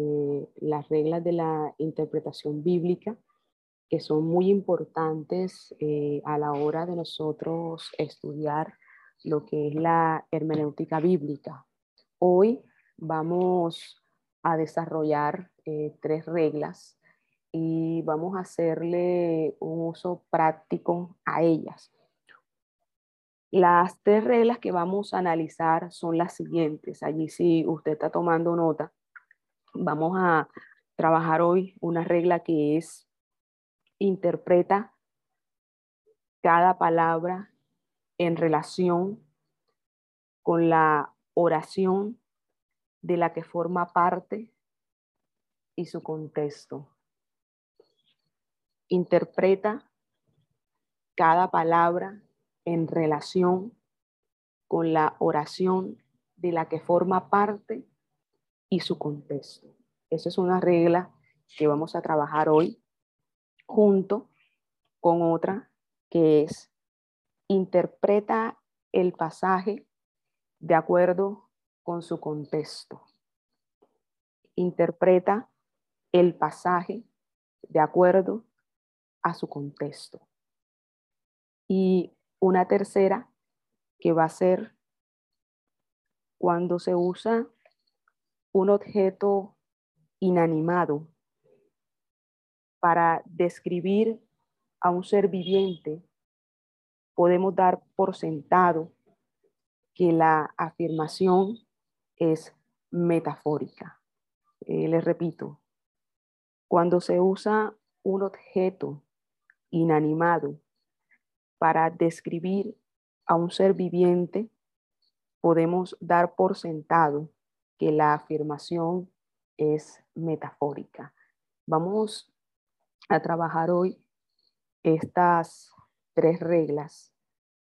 eh, las reglas de la interpretación bíblica, que son muy importantes eh, a la hora de nosotros estudiar lo que es la hermenéutica bíblica. Hoy vamos a desarrollar eh, tres reglas y vamos a hacerle un uso práctico a ellas. Las tres reglas que vamos a analizar son las siguientes. Allí si usted está tomando nota, Vamos a trabajar hoy una regla que es interpreta cada palabra en relación con la oración de la que forma parte y su contexto. Interpreta cada palabra en relación con la oración de la que forma parte y su contexto. Esa es una regla que vamos a trabajar hoy junto con otra que es interpreta el pasaje de acuerdo con su contexto. Interpreta el pasaje de acuerdo a su contexto. Y una tercera que va a ser cuando se usa un objeto inanimado para describir a un ser viviente, podemos dar por sentado que la afirmación es metafórica. Eh, les repito, cuando se usa un objeto inanimado para describir a un ser viviente, podemos dar por sentado que la afirmación es metafórica. Vamos a trabajar hoy estas tres reglas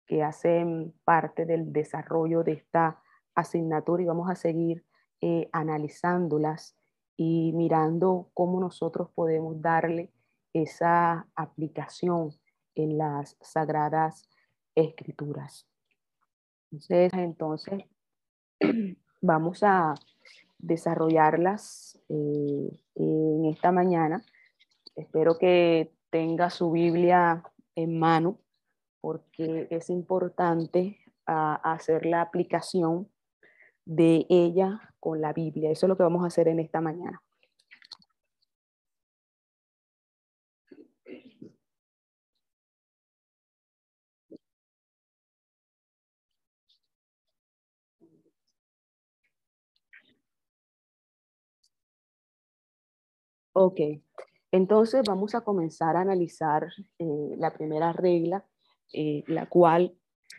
que hacen parte del desarrollo de esta asignatura y vamos a seguir eh, analizándolas y mirando cómo nosotros podemos darle esa aplicación en las sagradas escrituras. Entonces, entonces vamos a desarrollarlas eh, en esta mañana. Espero que tenga su Biblia en mano porque es importante hacer la aplicación de ella con la Biblia. Eso es lo que vamos a hacer en esta mañana. Ok, entonces vamos a comenzar a analizar eh, la primera regla, eh, la cual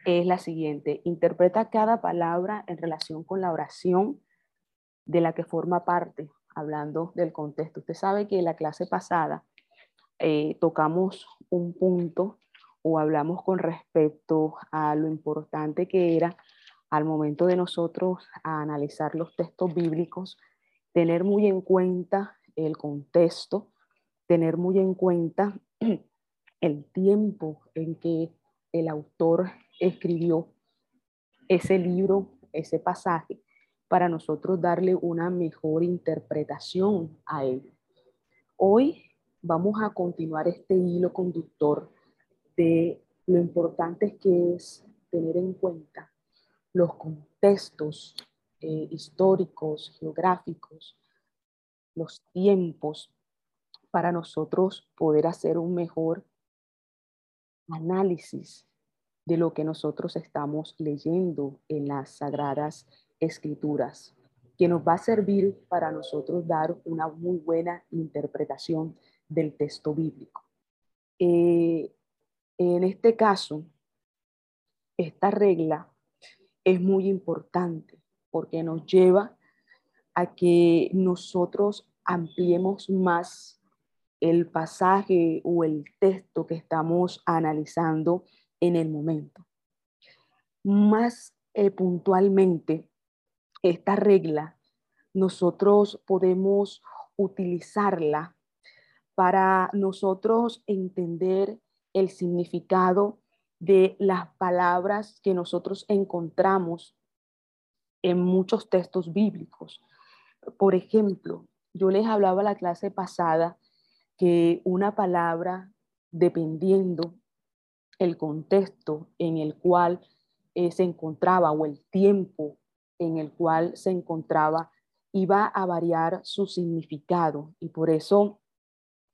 es la siguiente. Interpreta cada palabra en relación con la oración de la que forma parte, hablando del contexto. Usted sabe que en la clase pasada eh, tocamos un punto o hablamos con respecto a lo importante que era al momento de nosotros analizar los textos bíblicos, tener muy en cuenta el contexto, tener muy en cuenta el tiempo en que el autor escribió ese libro, ese pasaje, para nosotros darle una mejor interpretación a él. Hoy vamos a continuar este hilo conductor de lo importante que es tener en cuenta los contextos eh, históricos, geográficos, los tiempos para nosotros poder hacer un mejor análisis de lo que nosotros estamos leyendo en las sagradas escrituras, que nos va a servir para nosotros dar una muy buena interpretación del texto bíblico. Eh, en este caso, esta regla es muy importante porque nos lleva a que nosotros ampliemos más el pasaje o el texto que estamos analizando en el momento. Más eh, puntualmente, esta regla nosotros podemos utilizarla para nosotros entender el significado de las palabras que nosotros encontramos en muchos textos bíblicos. Por ejemplo, yo les hablaba la clase pasada que una palabra, dependiendo el contexto en el cual eh, se encontraba o el tiempo en el cual se encontraba, iba a variar su significado. Y por eso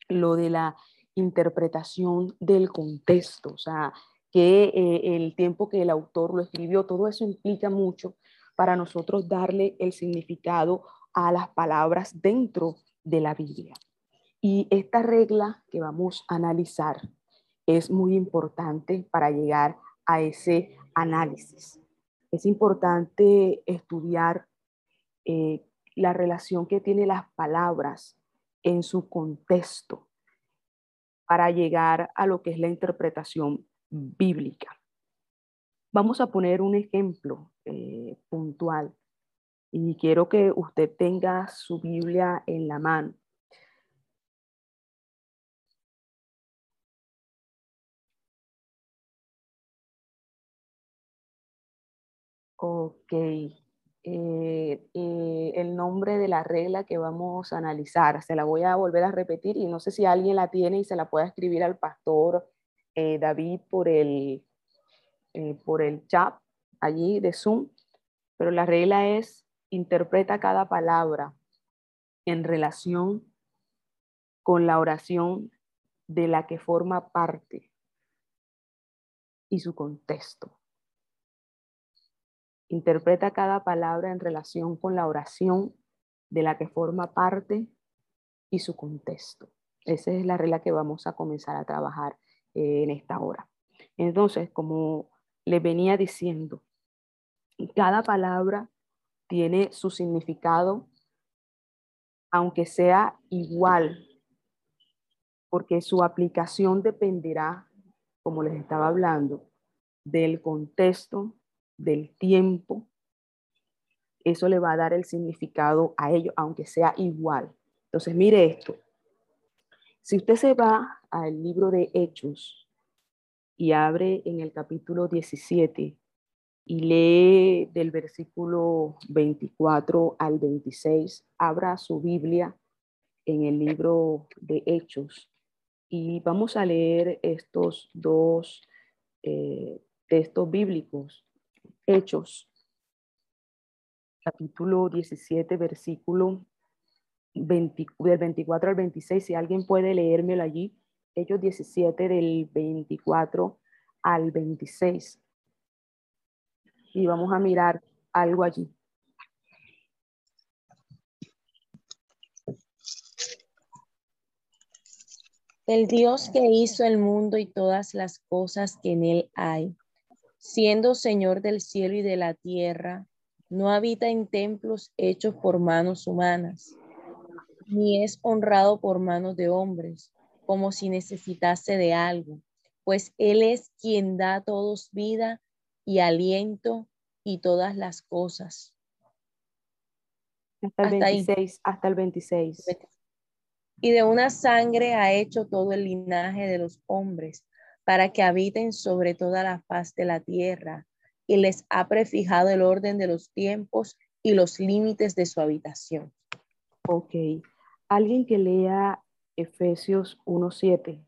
lo de la interpretación del contexto, o sea, que eh, el tiempo que el autor lo escribió, todo eso implica mucho para nosotros darle el significado a las palabras dentro de la Biblia. Y esta regla que vamos a analizar es muy importante para llegar a ese análisis. Es importante estudiar eh, la relación que tienen las palabras en su contexto para llegar a lo que es la interpretación bíblica. Vamos a poner un ejemplo eh, puntual y quiero que usted tenga su Biblia en la mano. Ok. Eh, eh, el nombre de la regla que vamos a analizar. Se la voy a volver a repetir y no sé si alguien la tiene y se la puede escribir al pastor eh, David por el, por el chat allí de Zoom. Pero la regla es interpreta cada palabra en relación con la oración de la que forma parte y su contexto. Interpreta cada palabra en relación con la oración de la que forma parte y su contexto. Esa es la regla que vamos a comenzar a trabajar eh, en esta hora. Entonces, como les venía diciendo, cada palabra tiene su significado, aunque sea igual, porque su aplicación dependerá, como les estaba hablando, del contexto, del tiempo, eso le va a dar el significado a ello, aunque sea igual. Entonces, mire esto. Si usted se va al libro de Hechos y abre en el capítulo 17 y lee del versículo 24 al 26, abra su Biblia en el libro de Hechos y vamos a leer estos dos eh, textos bíblicos Hechos, capítulo 17, versículo del 24 al 26, si alguien puede leérmelo allí, Hechos 17 del 24 al 26. Y vamos a mirar algo allí. El Dios que hizo el mundo y todas las cosas que en él hay siendo Señor del cielo y de la tierra, no habita en templos hechos por manos humanas, ni es honrado por manos de hombres, como si necesitase de algo, pues Él es quien da a todos vida y aliento y todas las cosas. Hasta el 26, hasta el 26. Y de una sangre ha hecho todo el linaje de los hombres para que habiten sobre toda la faz de la tierra, y les ha prefijado el orden de los tiempos y los límites de su habitación. Ok. Alguien que lea Efesios 1.7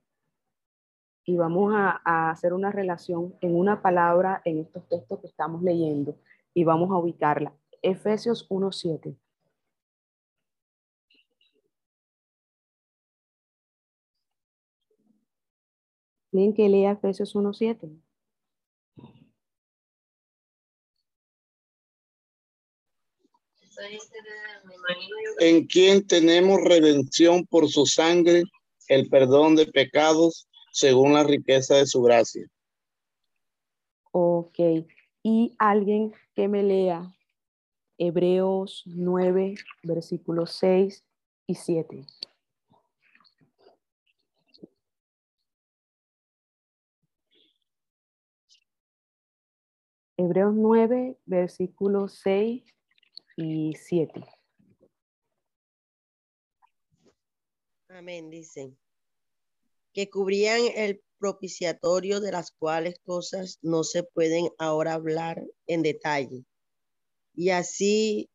y vamos a, hacer una relación en una palabra en estos textos que estamos leyendo y vamos a ubicarla. Efesios 1.7. Miren que lea Efesios 1.7. En quien tenemos redención por su sangre, el perdón de pecados, según la riqueza de su gracia. Ok. Y alguien que me lea Hebreos 9, versículos 6 y 7. Hebreos 9, versículos 6 y 7. Amén, dicen. Que cubrían el propiciatorio de las cuales cosas no se pueden ahora hablar en detalle. Y así,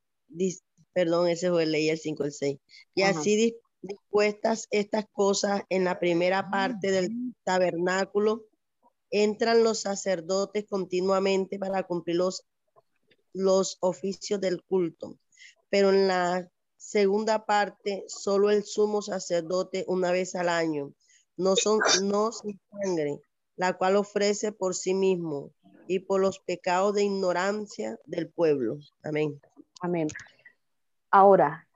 perdón, ese fue ley el 5 el 6. Y así dispuestas estas cosas en la primera parte del tabernáculo, entran los sacerdotes continuamente para cumplir los, los oficios del culto. Pero en la segunda parte, solo el sumo sacerdote una vez al año, no son no sin sangre, la cual ofrece por sí mismo y por los pecados de ignorancia del pueblo. Amén. Amén. Ahora,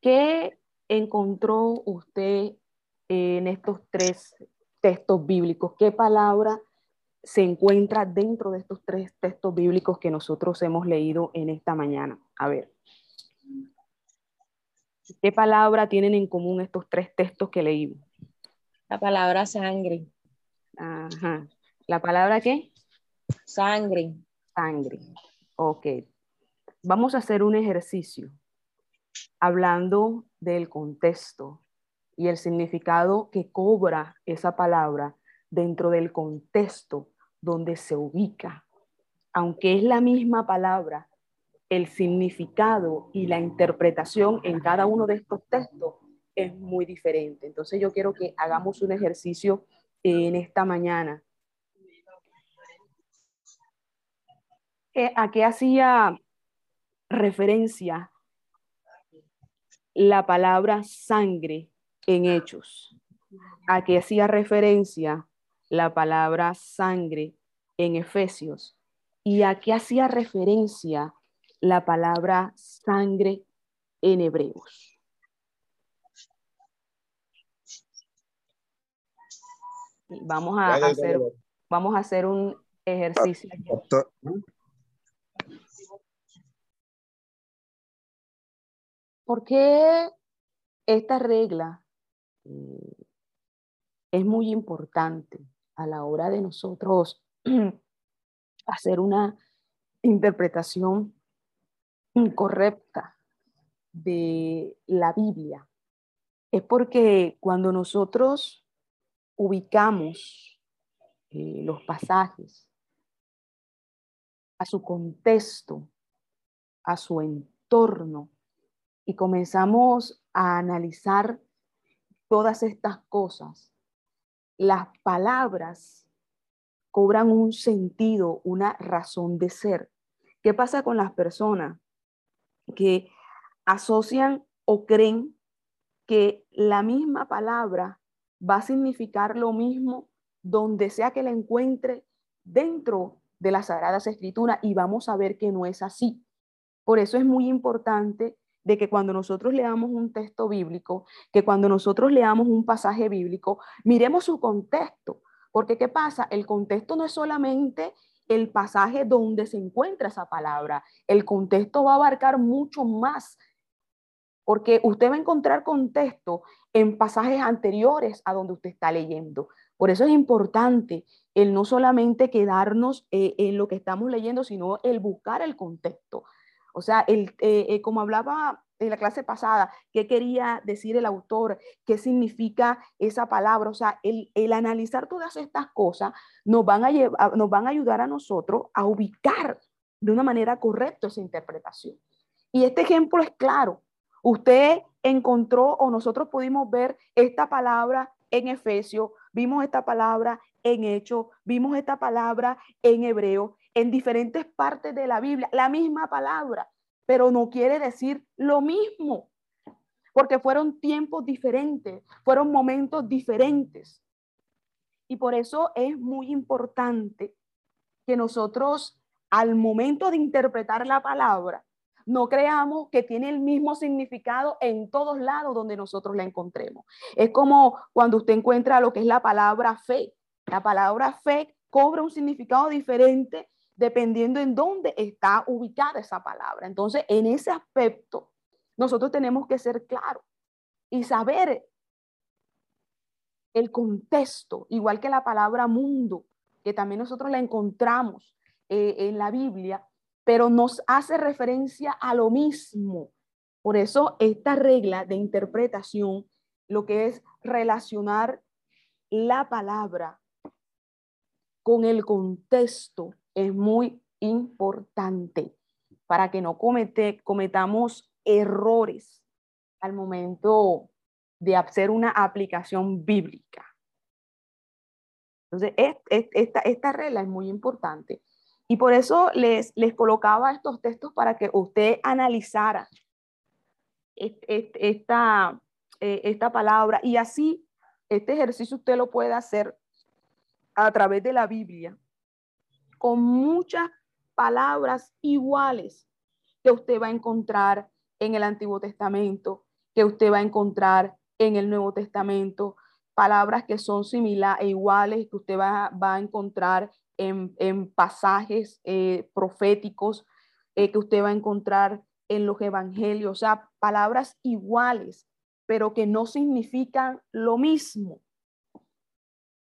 ¿qué encontró usted en estos tres textos bíblicos? ¿Qué palabra se encuentra dentro de estos tres textos bíblicos que nosotros hemos leído en esta mañana? A ver. ¿Qué palabra tienen en común estos tres textos que leímos? La palabra sangre. Ajá. ¿La palabra qué? Sangre. Sangre. Ok. Vamos a hacer un ejercicio hablando del contexto y el significado que cobra esa palabra dentro del contexto donde se ubica. Aunque es la misma palabra, el significado y la interpretación en cada uno de estos textos es muy diferente. Entonces yo quiero que hagamos un ejercicio en esta mañana. Eh, ¿A qué hacía referencia la palabra sangre en hechos? ¿A qué hacía referencia la palabra sangre en Efesios? ¿Y a qué hacía referencia la palabra sangre en Hebreos? Vamos a, hacer, vamos a hacer un ejercicio. ¿Por qué esta regla eh, es muy importante a la hora de nosotros hacer una interpretación incorrecta de la Biblia? Es porque cuando nosotros ubicamos eh, los pasajes a su contexto, a su entorno, y comenzamos a analizar todas estas cosas, las palabras cobran un sentido, una razón de ser. ¿Qué pasa con las personas que asocian o creen que la misma palabra va a significar lo mismo donde sea que la encuentre dentro de las Sagradas Escrituras y vamos a ver que no es así. Por eso es muy importante de que cuando nosotros leamos un texto bíblico, que cuando nosotros leamos un pasaje bíblico, miremos su contexto, porque ¿qué pasa? El contexto no es solamente el pasaje donde se encuentra esa palabra, el contexto va a abarcar mucho más porque usted va a encontrar contexto en pasajes anteriores a donde usted está leyendo. Por eso es importante el no solamente quedarnos eh, en lo que estamos leyendo, sino el buscar el contexto. O sea, el, eh, eh, como hablaba en la clase pasada, qué quería decir el autor, qué significa esa palabra. O sea, el, el analizar todas estas cosas nos van, a llevar, nos van a ayudar a nosotros a ubicar de una manera correcta esa interpretación. Y este ejemplo es claro. Usted encontró o nosotros pudimos ver esta palabra en Efesio, vimos esta palabra en Hecho, vimos esta palabra en Hebreo, en diferentes partes de la Biblia, la misma palabra, pero no quiere decir lo mismo, porque fueron tiempos diferentes, fueron momentos diferentes. Y por eso es muy importante que nosotros al momento de interpretar la palabra no creamos que tiene el mismo significado en todos lados donde nosotros la encontremos. Es como cuando usted encuentra lo que es la palabra fe. La palabra fe cobra un significado diferente dependiendo en dónde está ubicada esa palabra. Entonces, en ese aspecto, nosotros tenemos que ser claros y saber el contexto, igual que la palabra mundo, que también nosotros la encontramos eh, en la Biblia, pero nos hace referencia a lo mismo. Por eso esta regla de interpretación, lo que es relacionar la palabra con el contexto, es muy importante para que no cometamos errores al momento de hacer una aplicación bíblica. Entonces, esta regla es muy importante. Y por eso les, les colocaba estos textos para que usted analizara esta, eh, esta palabra. Y así este ejercicio usted lo puede hacer a través de la Biblia con muchas palabras iguales que usted va a encontrar en el Antiguo Testamento, que usted va a encontrar en el Nuevo Testamento, palabras que son similares e iguales que usted va, a encontrar en, pasajes eh, proféticos, eh, que usted va a encontrar en los evangelios, o sea, palabras iguales, pero que no significan lo mismo.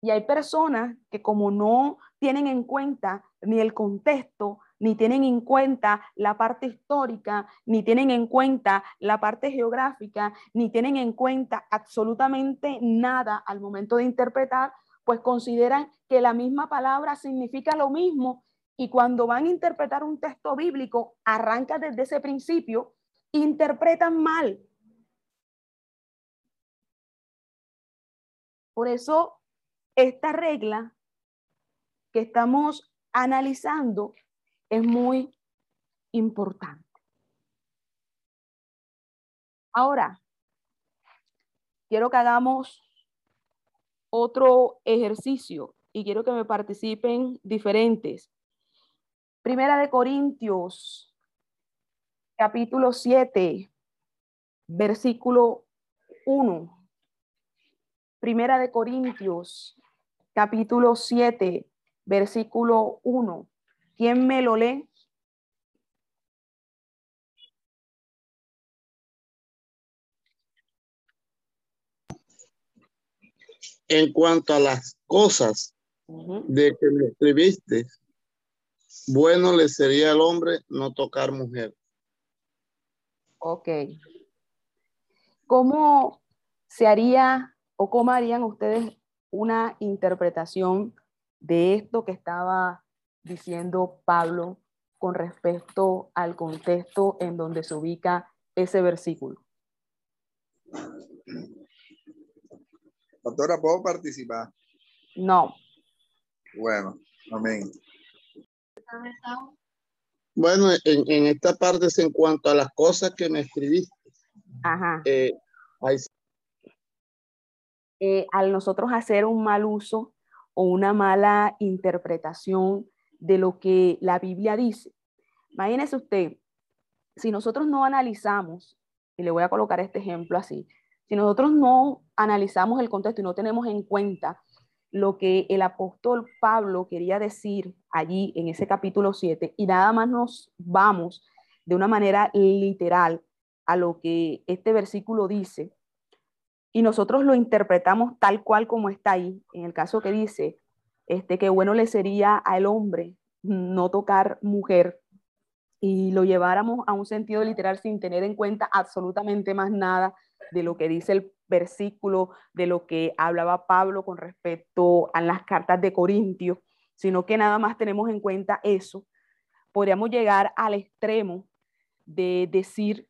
Y hay personas que como no tienen en cuenta ni el contexto, ni tienen en cuenta la parte histórica, ni tienen en cuenta la parte geográfica, ni tienen en cuenta absolutamente nada al momento de interpretar, pues consideran que la misma palabra significa lo mismo y cuando van a interpretar un texto bíblico, arranca desde ese principio, interpretan mal. Por eso, esta regla que estamos analizando es muy importante. Ahora, quiero que hagamos otro ejercicio y quiero que me participen diferentes. Primera de Corintios, capítulo 7, versículo 1. Primera de Corintios, capítulo 7, versículo 1. ¿Quién me lo lee? En cuanto a las cosas de que me escribiste, bueno le sería al hombre no tocar mujer. Ok. ¿Cómo se haría o cómo harían ustedes una interpretación de esto que estaba diciendo Pablo con respecto al contexto en donde se ubica ese versículo. Doctora, ¿puedo participar? No. Bueno, amén. Bueno, en, esta parte es en cuanto a las cosas que me escribiste. Ajá. Eh, eh, al nosotros hacer un mal uso o una mala interpretación de lo que la Biblia dice. Imagínese usted, si nosotros no analizamos, y le voy a colocar este ejemplo así, si nosotros no analizamos el contexto y no tenemos en cuenta lo que el apóstol Pablo quería decir allí en ese capítulo 7 y nada más nos vamos de una manera literal a lo que este versículo dice y nosotros lo interpretamos tal cual como está ahí, en el caso que dice, este, que bueno le sería al hombre no tocar mujer y lo lleváramos a un sentido literal sin tener en cuenta absolutamente más nada de lo que dice el versículo, de lo que hablaba Pablo con respecto a las cartas de Corintios, sino que nada más tenemos en cuenta eso, podríamos llegar al extremo de decir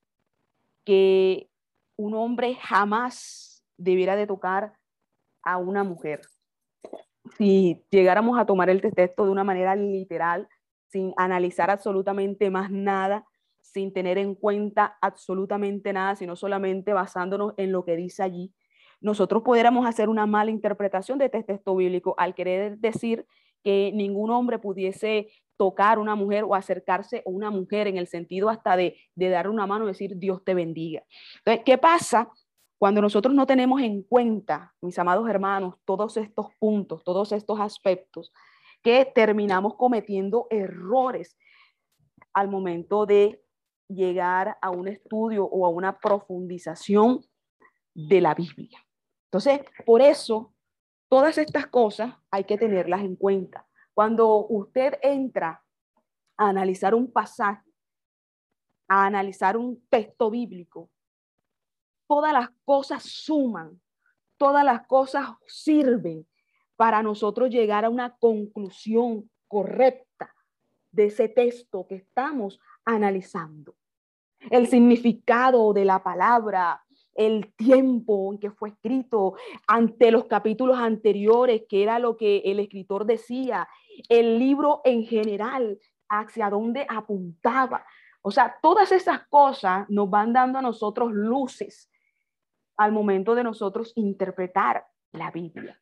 que un hombre jamás debiera de tocar a una mujer. Si llegáramos a tomar el texto de una manera literal, sin analizar absolutamente más nada, sin tener en cuenta absolutamente nada, sino solamente basándonos en lo que dice allí, nosotros pudiéramos hacer una mala interpretación de este texto bíblico al querer decir que ningún hombre pudiese tocar a una mujer o acercarse a una mujer en el sentido hasta de, de darle una mano y decir Dios te bendiga. Entonces, ¿qué pasa cuando nosotros no tenemos en cuenta, mis amados hermanos, todos estos puntos, todos estos aspectos, que terminamos cometiendo errores al momento de llegar a un estudio o a una profundización de la Biblia. Entonces, por eso, todas estas cosas hay que tenerlas en cuenta. Cuando usted entra a analizar un pasaje, a analizar un texto bíblico, todas las cosas suman, todas las cosas sirven para nosotros llegar a una conclusión correcta de ese texto que estamos analizando. El significado de la palabra, el tiempo en que fue escrito, ante los capítulos anteriores, que era lo que el escritor decía, el libro en general, hacia dónde apuntaba. O sea, todas esas cosas nos van dando a nosotros luces al momento de nosotros interpretar la Biblia.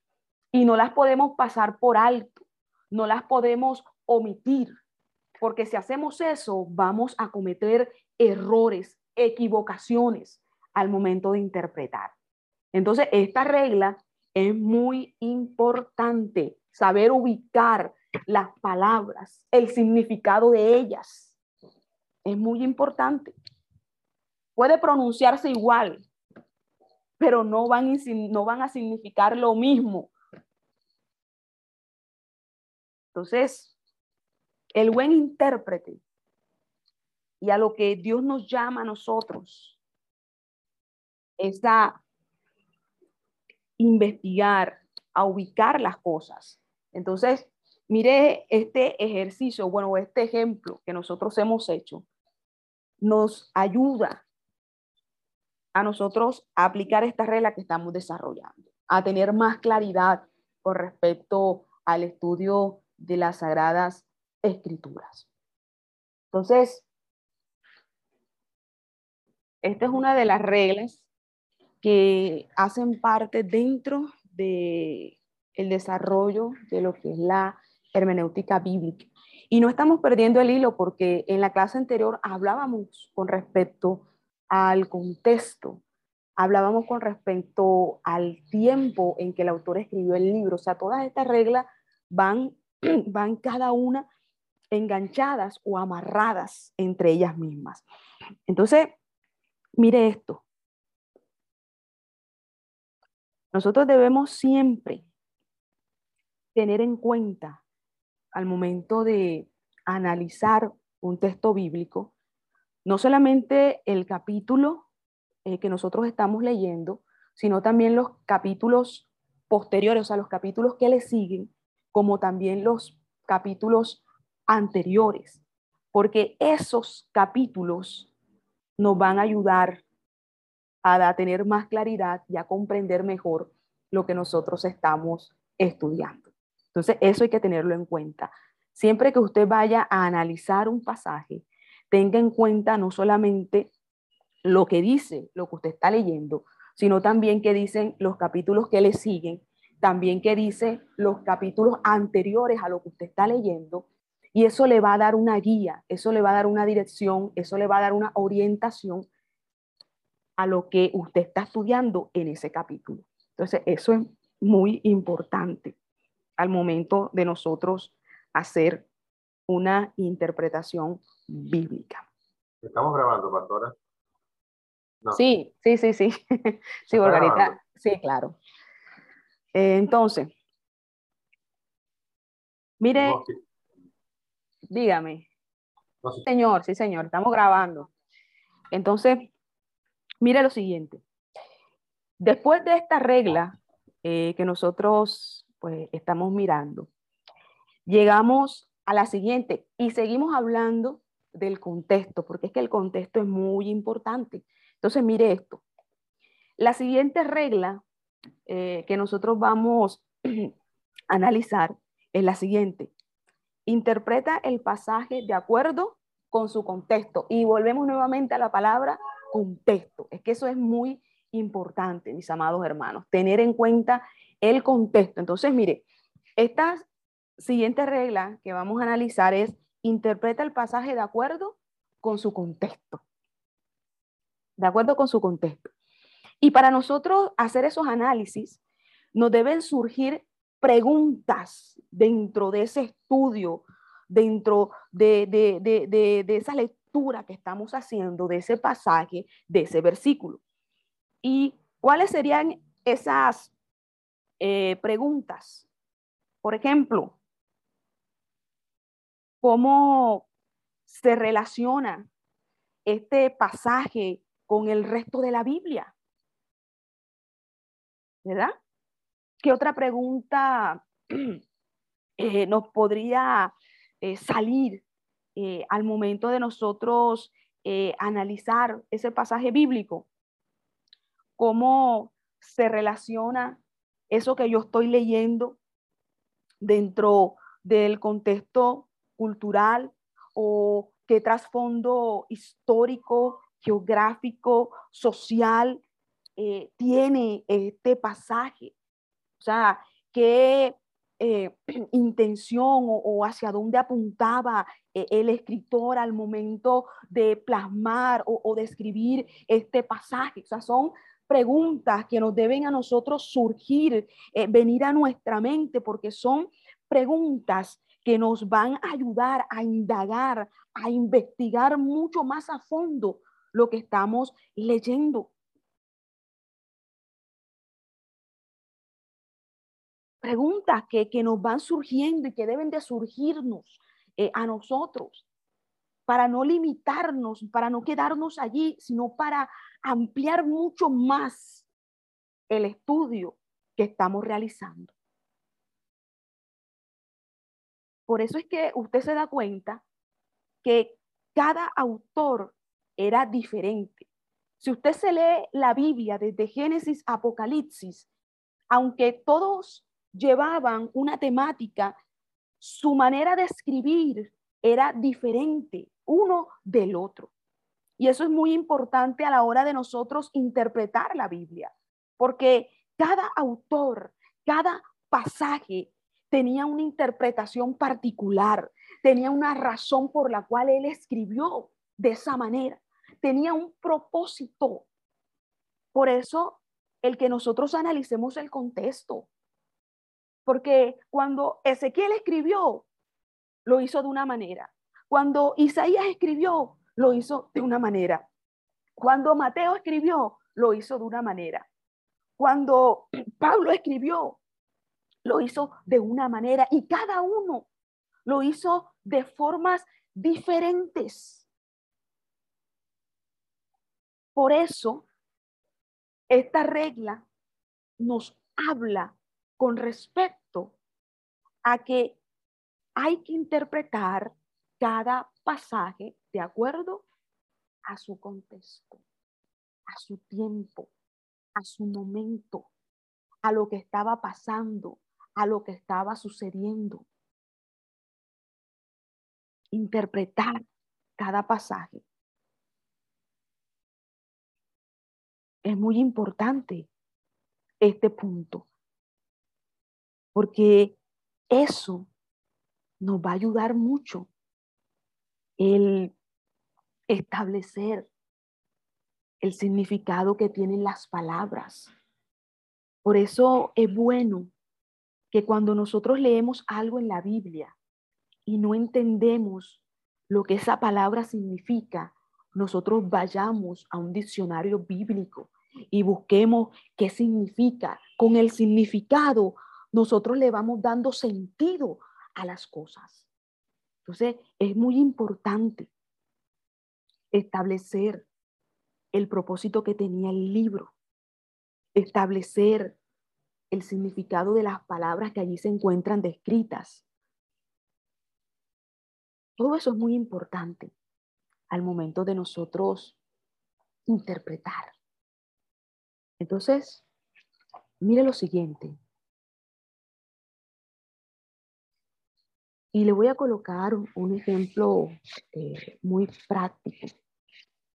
Y no las podemos pasar por alto, no las podemos omitir, porque si hacemos eso, vamos a cometer errores, equivocaciones al momento de interpretar. Entonces, esta regla es muy importante, saber ubicar las palabras, el significado de ellas. Es muy importante. Puede pronunciarse igual, pero no van, no van a significar lo mismo. Entonces, el buen intérprete y a lo que Dios nos llama a nosotros es a investigar, a ubicar las cosas. Entonces, mire este ejercicio, bueno, este ejemplo que nosotros hemos hecho, nos ayuda a nosotros a aplicar esta regla que estamos desarrollando, a tener más claridad con respecto al estudio de las sagradas escrituras. Entonces, esta es una de las reglas que hacen parte dentro de el desarrollo de lo que es la hermenéutica bíblica. Y no estamos perdiendo el hilo porque en la clase anterior hablábamos con respecto al contexto, hablábamos con respecto al tiempo en que el autor escribió el libro. O sea, todas estas reglas van, van cada una enganchadas o amarradas entre ellas mismas. Entonces, mire esto. Nosotros debemos siempre tener en cuenta al momento de analizar un texto bíblico, no solamente el capítulo eh, que nosotros estamos leyendo, sino también los capítulos posteriores, o sea, los capítulos que le siguen, como también los capítulos anteriores, porque esos capítulos nos van a ayudar a, tener más claridad y a comprender mejor lo que nosotros estamos estudiando. Entonces, eso hay que tenerlo en cuenta. Siempre que usted vaya a analizar un pasaje, tenga en cuenta no solamente lo que dice, lo que usted está leyendo, sino también que dicen los capítulos que le siguen, también que dice los capítulos anteriores a lo que usted está leyendo, y eso le va a dar una guía, eso le va a dar una dirección, eso le va a dar una orientación a lo que usted está estudiando en ese capítulo. Entonces, eso es muy importante al momento de nosotros hacer una interpretación bíblica. ¿Estamos grabando, pastora? Sí, sí, sí, sí. sí, Margarita. Sí, claro. Eh, entonces, mire, dígame. Señor, sí, señor, estamos grabando. Entonces, Mire lo siguiente. Después de esta regla eh, que nosotros pues, estamos mirando, llegamos a la siguiente y seguimos hablando del contexto, porque es que el contexto es muy importante. Entonces, mire esto. La siguiente regla eh, que nosotros vamos a analizar es la siguiente. Interpreta el pasaje de acuerdo con su contexto. Y volvemos nuevamente a la palabra contexto. Es que eso es muy importante, mis amados hermanos, tener en cuenta el contexto. Entonces, mire, esta siguiente regla que vamos a analizar es interpreta el pasaje de acuerdo con su contexto. De acuerdo con su contexto. Y para nosotros hacer esos análisis, nos deben surgir preguntas dentro de ese estudio, dentro de, de, de, de esa lectura que estamos haciendo de ese pasaje, de ese versículo. ¿Y cuáles serían esas eh, preguntas? Por ejemplo, ¿cómo se relaciona este pasaje con el resto de la Biblia? ¿Verdad? ¿Qué otra pregunta eh, nos podría eh, salir eh, al momento de nosotros analizar ese pasaje bíblico? ¿Cómo se relaciona eso que yo estoy leyendo dentro del contexto cultural o qué trasfondo histórico, geográfico, social tiene este pasaje? O sea, qué eh, intención o, hacia dónde apuntaba eh, el escritor al momento de plasmar o, de escribir este pasaje. O sea, son preguntas que nos deben a nosotros surgir, eh, venir a nuestra mente, porque son preguntas que nos van a ayudar a indagar, a investigar mucho más a fondo lo que estamos leyendo. Preguntas que, nos van surgiendo y que deben de surgirnos eh, a nosotros para no limitarnos, para no quedarnos allí, sino para ampliar mucho más el estudio que estamos realizando. Por eso es que usted se da cuenta que cada autor era diferente. Si usted se lee la Biblia desde Génesis a Apocalipsis, aunque todos llevaban una temática, su manera de escribir era diferente uno del otro. Y eso es muy importante a la hora de nosotros interpretar la Biblia, porque cada autor, cada pasaje tenía una interpretación particular, tenía una razón por la cual él escribió de esa manera, tenía un propósito. Por eso, el que nosotros analicemos el contexto, porque cuando Ezequiel escribió, lo hizo de una manera. Cuando Isaías escribió, lo hizo de una manera. Cuando Mateo escribió, lo hizo de una manera. Cuando Pablo escribió, lo hizo de una manera y cada uno lo hizo de formas diferentes. Por eso, esta regla nos habla con respecto a que hay que interpretar cada pasaje de acuerdo a su contexto, a su tiempo, a su momento, a lo que estaba pasando, a lo que estaba sucediendo. Interpretar cada pasaje. Es muy importante este punto porque eso nos va a ayudar mucho el establecer el significado que tienen las palabras. Por eso es bueno que cuando nosotros leemos algo en la Biblia y no entendemos lo que esa palabra significa, nosotros vayamos a un diccionario bíblico y busquemos qué significa. Con el significado nosotros le vamos dando sentido a las cosas. Entonces, es muy importante establecer el propósito que tenía el libro, establecer el significado de las palabras que allí se encuentran descritas. Todo eso es muy importante al momento de nosotros interpretar. Entonces, mire lo siguiente. Y le voy a colocar un ejemplo eh, muy práctico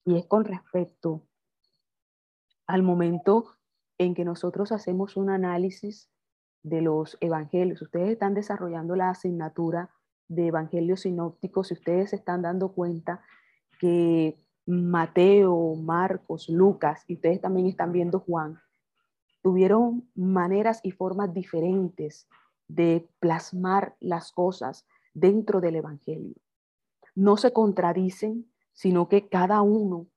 y es con respecto al momento en que nosotros hacemos un análisis de los evangelios. Ustedes están desarrollando la asignatura de evangelios sinópticos y ustedes se están dando cuenta que Mateo, Marcos, Lucas y ustedes también están viendo Juan, tuvieron maneras y formas diferentes de plasmar las cosas dentro del Evangelio. No se contradicen, sino que cada uno,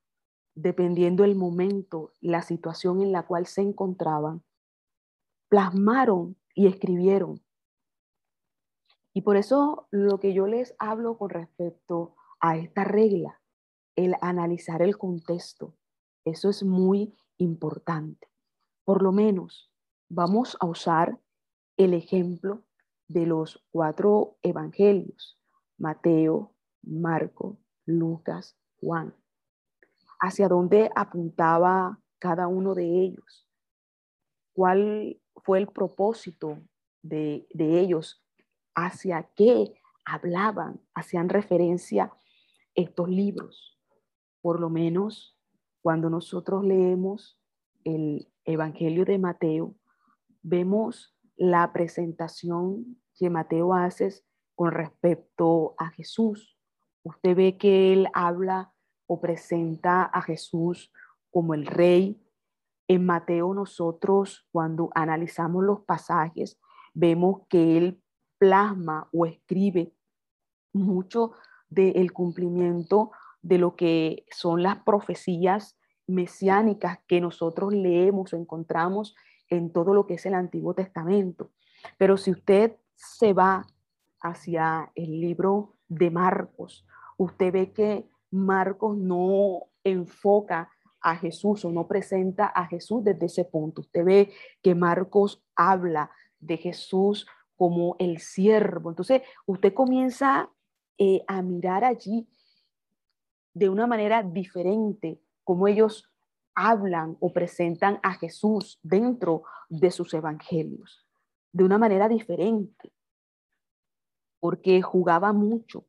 dependiendo el momento, la situación en la cual se encontraban, plasmaron y escribieron. Y por eso lo que yo les hablo con respecto a esta regla, el analizar el contexto. Eso es muy importante. Por lo menos vamos a usar el ejemplo de los cuatro evangelios, Mateo, Marco, Lucas, Juan. ¿Hacia dónde apuntaba cada uno de ellos? ¿Cuál fue el propósito de, de ellos? ¿Hacia qué hablaban? ¿Hacían referencia estos libros? Por lo menos cuando nosotros leemos el Evangelio de Mateo, vemos la presentación que Mateo hace con respecto a Jesús. Usted ve que él habla o presenta a Jesús como el rey. En Mateo nosotros cuando analizamos los pasajes vemos que él plasma o escribe mucho del cumplimiento de lo que son las profecías mesiánicas que nosotros leemos o encontramos en todo lo que es el Antiguo Testamento. Pero si usted se va hacia el libro de Marcos, usted ve que Marcos no enfoca a Jesús o no presenta a Jesús desde ese punto. Usted ve que Marcos habla de Jesús como el siervo. Entonces, usted comienza eh, a mirar allí de una manera diferente cómo ellos hablan o presentan a Jesús dentro de sus evangelios, de una manera diferente, porque jugaba mucho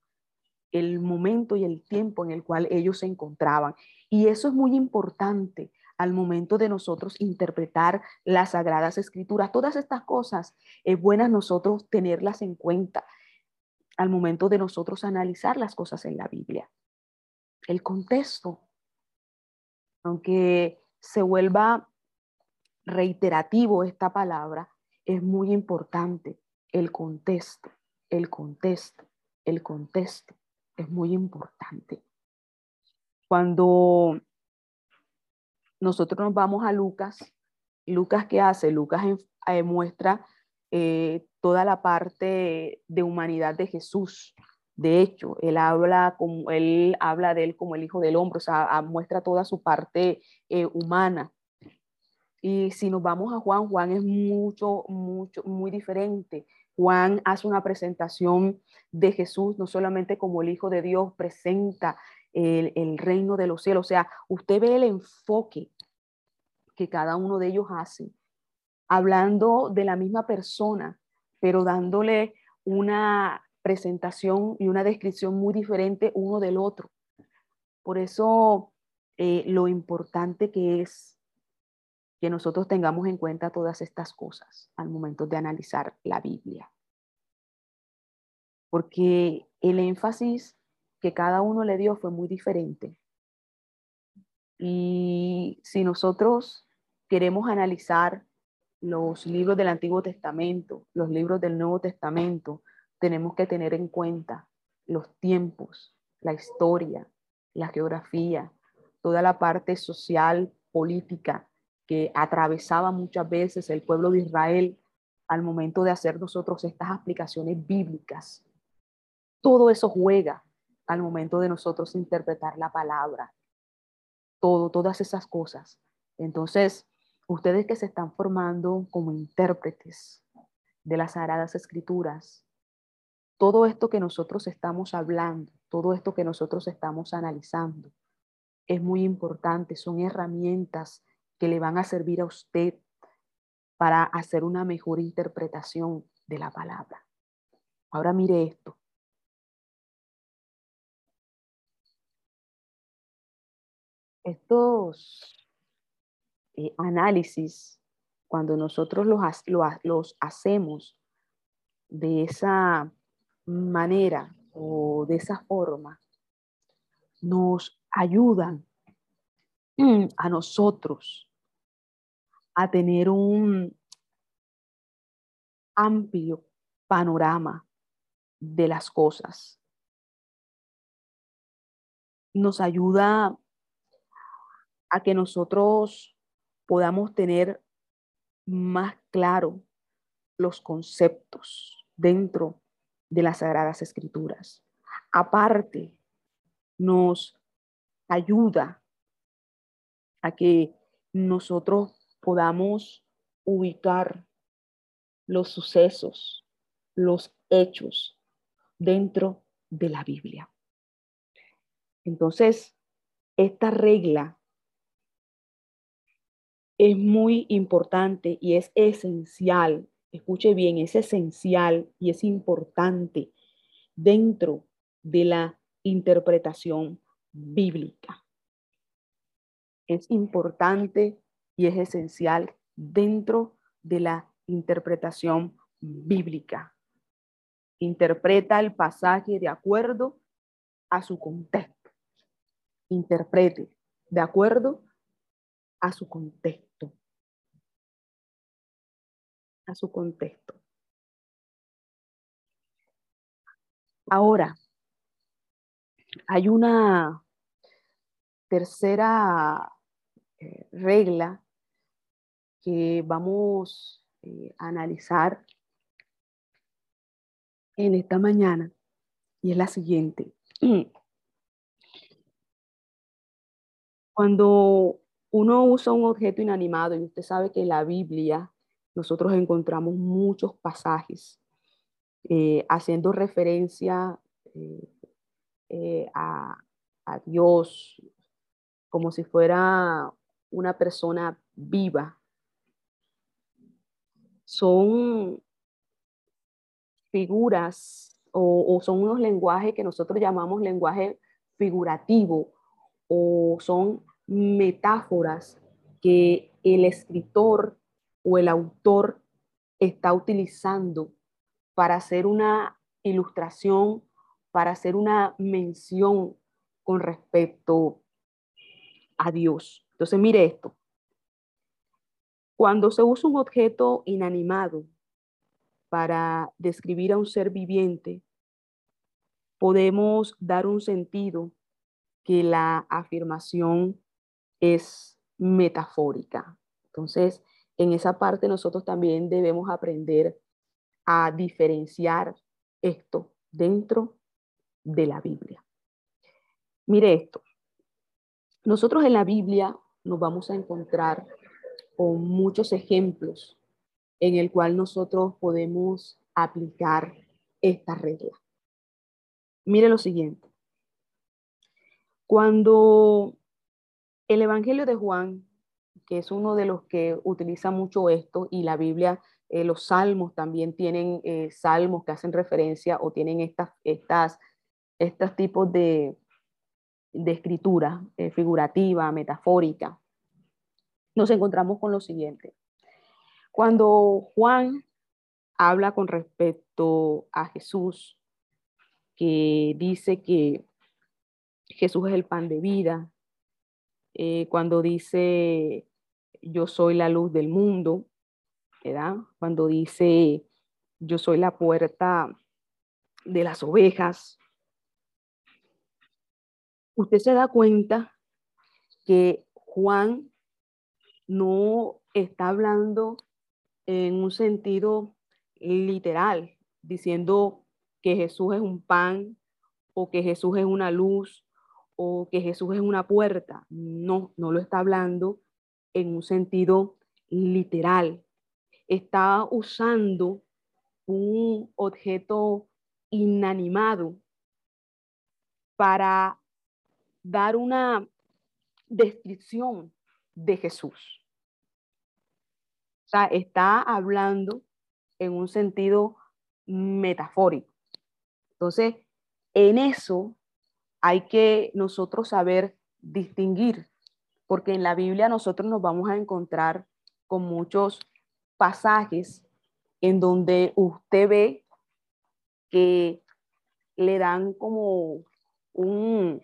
el momento y el tiempo en el cual ellos se encontraban. Y eso es muy importante al momento de nosotros interpretar las sagradas escrituras. Todas estas cosas es buenas nosotros tenerlas en cuenta al momento de nosotros analizar las cosas en la Biblia. El contexto, aunque se vuelva reiterativo esta palabra, es muy importante el contexto, el contexto, el contexto es muy importante. Cuando nosotros nos vamos a Lucas, Lucas qué hace? Lucas eh, muestra eh, toda la parte de humanidad de Jesús. De hecho, él habla, como, él habla de él como el Hijo del Hombre, o sea, muestra toda su parte eh, humana. Y si nos vamos a Juan, Juan es mucho, mucho, muy diferente. Juan hace una presentación de Jesús, no solamente como el Hijo de Dios, presenta el, el, reino de los cielos. O sea, usted ve el enfoque que cada uno de ellos hace, hablando de la misma persona, pero dándole una presentación y una descripción muy diferente uno del otro. Por eso eh, lo importante que es que nosotros tengamos en cuenta todas estas cosas al momento de analizar la Biblia. Porque el énfasis que cada uno le dio fue muy diferente. Y si nosotros queremos analizar los libros del Antiguo Testamento, los libros del Nuevo Testamento, tenemos que tener en cuenta los tiempos, la historia, la geografía, toda la parte social, política que atravesaba muchas veces el pueblo de Israel al momento de hacer nosotros estas aplicaciones bíblicas. Todo eso juega al momento de nosotros interpretar la palabra. Todo, todas esas cosas. Entonces, ustedes que se están formando como intérpretes de las Sagradas Escrituras, todo esto que nosotros estamos hablando, todo esto que nosotros estamos analizando, es muy importante, son herramientas que le van a servir a usted para hacer una mejor interpretación de la palabra. Ahora mire esto. Estos eh, análisis, cuando nosotros los, los hacemos de esa manera o de esa forma nos ayudan a nosotros a tener un amplio panorama de las cosas. Nos ayuda a que nosotros podamos tener más claro los conceptos dentro de las Sagradas Escrituras. Aparte nos ayuda a que nosotros podamos ubicar los sucesos, los hechos dentro de la Biblia. Entonces, esta regla es muy importante y es esencial, escuche bien, es esencial y es importante dentro de la interpretación bíblica. Es importante y es esencial dentro de la interpretación bíblica. Interpreta el pasaje de acuerdo a su contexto. Interprete de acuerdo a su contexto. A su contexto. Ahora, hay una tercera eh, regla que vamos eh, a analizar en esta mañana y es la siguiente. Cuando uno usa un objeto inanimado, y usted sabe que la Biblia nosotros encontramos muchos pasajes eh, haciendo referencia eh, a, a Dios como si fuera una persona viva. Son figuras o, son unos lenguajes que nosotros llamamos lenguaje figurativo o son metáforas que el escritor o el autor está utilizando para hacer una ilustración, para hacer una mención con respecto a Dios. Entonces, mire esto. Cuando se usa un objeto inanimado para describir a un ser viviente, podemos dar un sentido que la afirmación es metafórica. Entonces, en esa parte nosotros también debemos aprender a diferenciar esto dentro de la Biblia. Mire esto. Nosotros en la Biblia nos vamos a encontrar con muchos ejemplos en el cual nosotros podemos aplicar esta regla. Mire lo siguiente. Cuando el Evangelio de Juan, que es uno de los que utiliza mucho esto, y la Biblia, eh, los salmos también tienen eh, salmos que hacen referencia o tienen estas, estas, estos tipos de, de escritura eh, figurativa, metafórica, nos encontramos con lo siguiente. Cuando Juan habla con respecto a Jesús, que dice que Jesús es el pan de vida, eh, cuando dice yo soy la luz del mundo, ¿verdad? Cuando dice yo soy la puerta de las ovejas, usted se da cuenta que Juan no está hablando en un sentido literal, diciendo que Jesús es un pan o que Jesús es una luz o que Jesús es una puerta. No, no lo está hablando en un sentido literal. Está usando un objeto inanimado para dar una descripción de Jesús. O sea, está hablando en un sentido metafórico. Entonces, en eso hay que nosotros saber distinguir, porque en la Biblia nosotros nos vamos a encontrar con muchos pasajes en donde usted ve que le dan como un,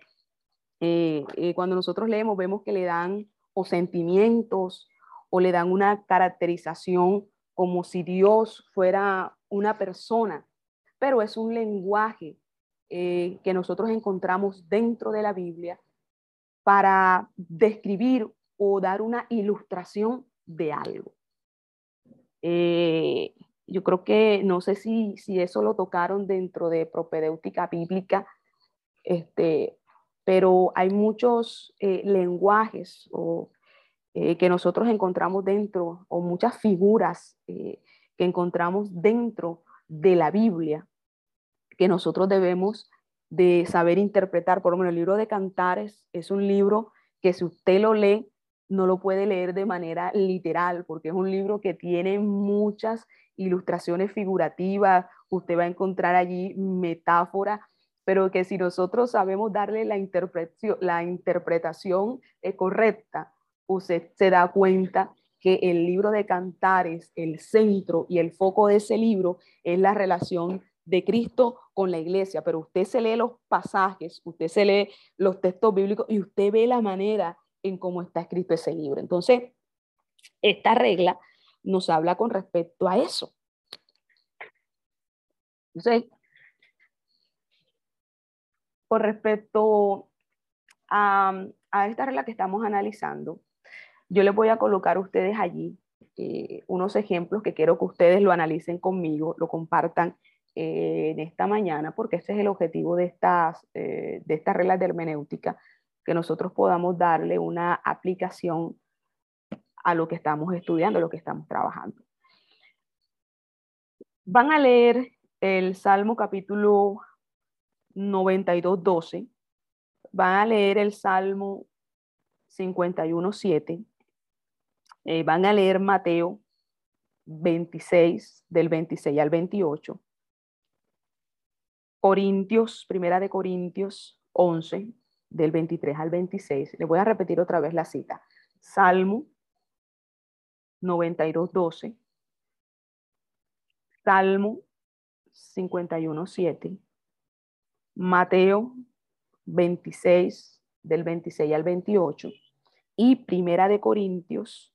eh, eh, cuando nosotros leemos, vemos que le dan o sentimientos o le dan una caracterización como si Dios fuera una persona, pero es un lenguaje eh, que nosotros encontramos dentro de la Biblia para describir o dar una ilustración de algo. yo creo que no sé si, si eso lo tocaron dentro de propedéutica bíblica, este, pero hay muchos eh, lenguajes o, eh, que nosotros encontramos dentro, o muchas figuras eh, que encontramos dentro de la Biblia, que nosotros debemos de saber interpretar. Por lo menos el libro de Cantares es un libro que si usted lo lee, no lo puede leer de manera literal, porque es un libro que tiene muchas ilustraciones figurativas, usted va a encontrar allí metáforas pero que si nosotros sabemos darle la interpretación, la interpretación eh, correcta, usted se da cuenta que el libro de Cantares, el centro y el foco de ese libro es la relación de Cristo con la iglesia, pero usted se lee los pasajes, usted se lee los textos bíblicos y usted ve la manera en cómo está escrito ese libro. Entonces, esta regla nos habla con respecto a eso. Entonces, con respecto a, esta regla que estamos analizando, yo les voy a colocar a ustedes allí eh, unos ejemplos que quiero que ustedes lo analicen conmigo, lo compartan eh, en esta mañana, porque ese es el objetivo de estas, eh, de estas reglas de hermenéutica, que nosotros podamos darle una aplicación a lo que estamos estudiando, a lo que estamos trabajando. Van a leer el Salmo capítulo 92.12, van a leer el Salmo 51.7, eh, van a leer Mateo 26, del 26 al 28, Corintios, primera de Corintios 11, del 23 al 26. Les voy a repetir otra vez la cita. Salmo 92.12, Salmo 51.7, Mateo 26, del 26 al 28, y Primera de Corintios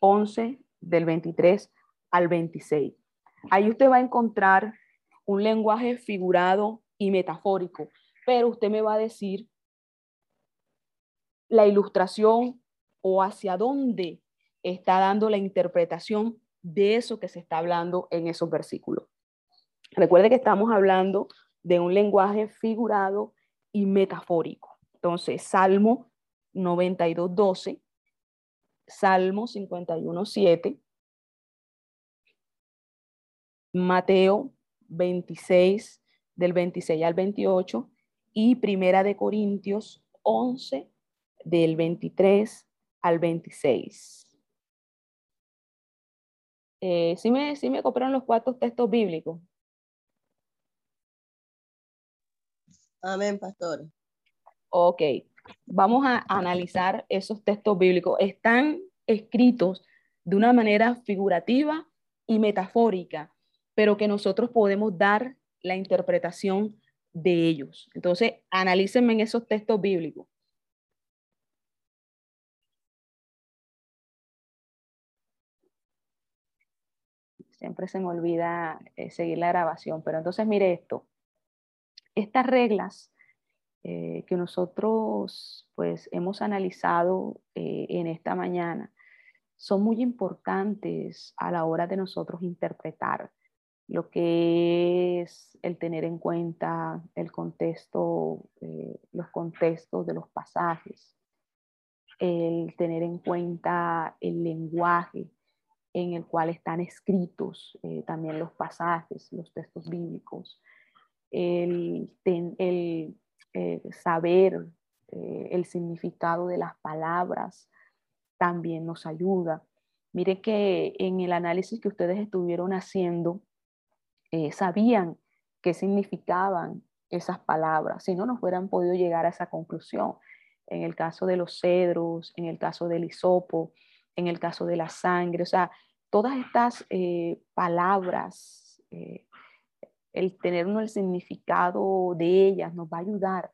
11, del 23 al 26. Ahí usted va a encontrar un lenguaje figurado y metafórico, pero usted me va a decir la ilustración o hacia dónde está dando la interpretación de eso que se está hablando en esos versículos. Recuerde que estamos hablando de un lenguaje figurado y metafórico. Entonces, Salmo 92, 12, Salmo 51, 7, Mateo 26, del 26 al 28, y Primera de Corintios 11, del 23 al 26. Eh, ¿sí, me, ¿Sí me copiaron los cuatro textos bíblicos? Amén, pastor. Ok, vamos a analizar esos textos bíblicos. Están escritos de una manera figurativa y metafórica, pero que nosotros podemos dar la interpretación de ellos. Entonces, analícenme en esos textos bíblicos. Siempre se me olvida eh, seguir la grabación, pero entonces mire esto. Estas reglas eh, que nosotros pues hemos analizado eh, en esta mañana son muy importantes a la hora de nosotros interpretar lo que es el tener en cuenta el contexto, eh, los contextos de los pasajes, el tener en cuenta el lenguaje en el cual están escritos también los pasajes, los textos bíblicos, el, eh, saber eh, el significado de las palabras también nos ayuda. Mire que en el análisis que ustedes estuvieron haciendo, eh, sabían qué significaban esas palabras, si no, no fueran podido llegar a esa conclusión. En el caso de los cedros, en el caso del hisopo, en el caso de la sangre, o sea, todas estas palabras el tener el significado de ellas nos va a ayudar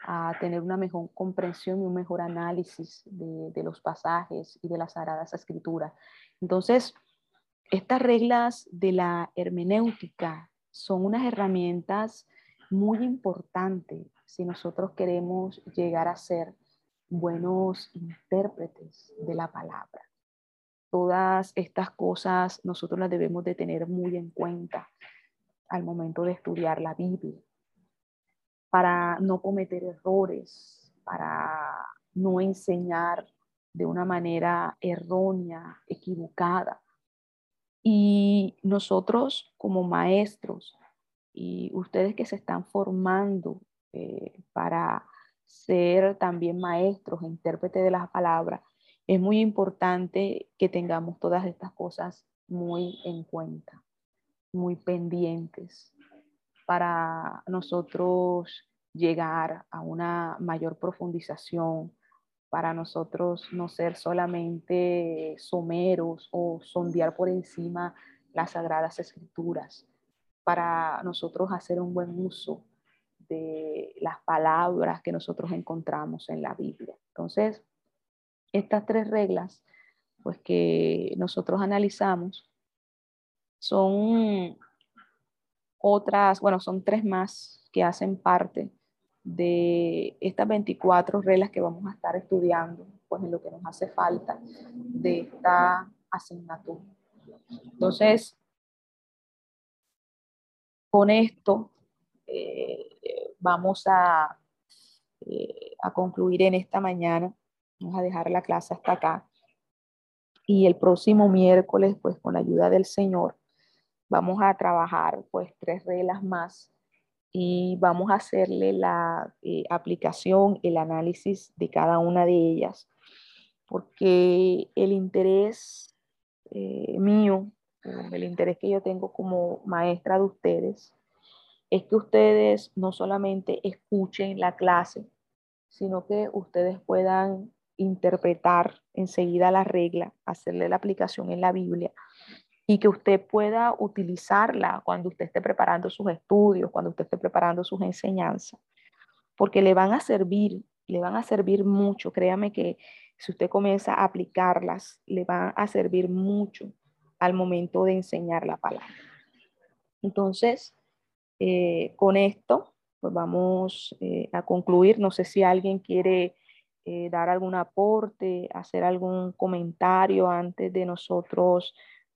a tener una mejor comprensión y un mejor análisis de, los pasajes y de las Sagradas Escrituras. Entonces, estas reglas de la hermenéutica son unas herramientas muy importantes si nosotros queremos llegar a ser buenos intérpretes de la palabra. Todas estas cosas nosotros las debemos de tener muy en cuenta al momento de estudiar la Biblia, para no cometer errores para no enseñar de una manera errónea, equivocada. Y nosotros como maestros y ustedes que se están formando eh, para ser también maestros, intérpretes de las palabras, es muy importante que tengamos todas estas cosas muy en cuenta, muy pendientes para nosotros llegar a una mayor profundización, para nosotros no ser solamente someros o sondear por encima las sagradas escrituras, para nosotros hacer un buen uso de las palabras que nosotros encontramos en la Biblia. Entonces, estas tres reglas, pues que nosotros analizamos, son otras, bueno, son tres más que hacen parte de estas 24 reglas que vamos a estar estudiando, pues en lo que nos hace falta de esta asignatura. Entonces, con esto eh, vamos a, eh, a concluir en esta mañana. Vamos a dejar la clase hasta acá. Y el próximo miércoles, pues con la ayuda del Señor, vamos a trabajar pues tres reglas más y vamos a hacerle la eh, aplicación, el análisis de cada una de ellas, porque el interés mío el interés que yo tengo como maestra de ustedes, es que ustedes no solamente escuchen la clase, sino que ustedes puedan interpretar enseguida la regla, hacerle la aplicación en la Biblia y que usted pueda utilizarla cuando usted esté preparando sus estudios, cuando usted esté preparando sus enseñanzas, porque le van a servir, le van a servir mucho. Créame que si usted comienza a aplicarlas, le van a servir mucho al momento de enseñar la palabra. Entonces, eh, con esto, pues vamos eh, a concluir. No sé si alguien quiere eh, dar algún aporte, hacer algún comentario antes de nosotros,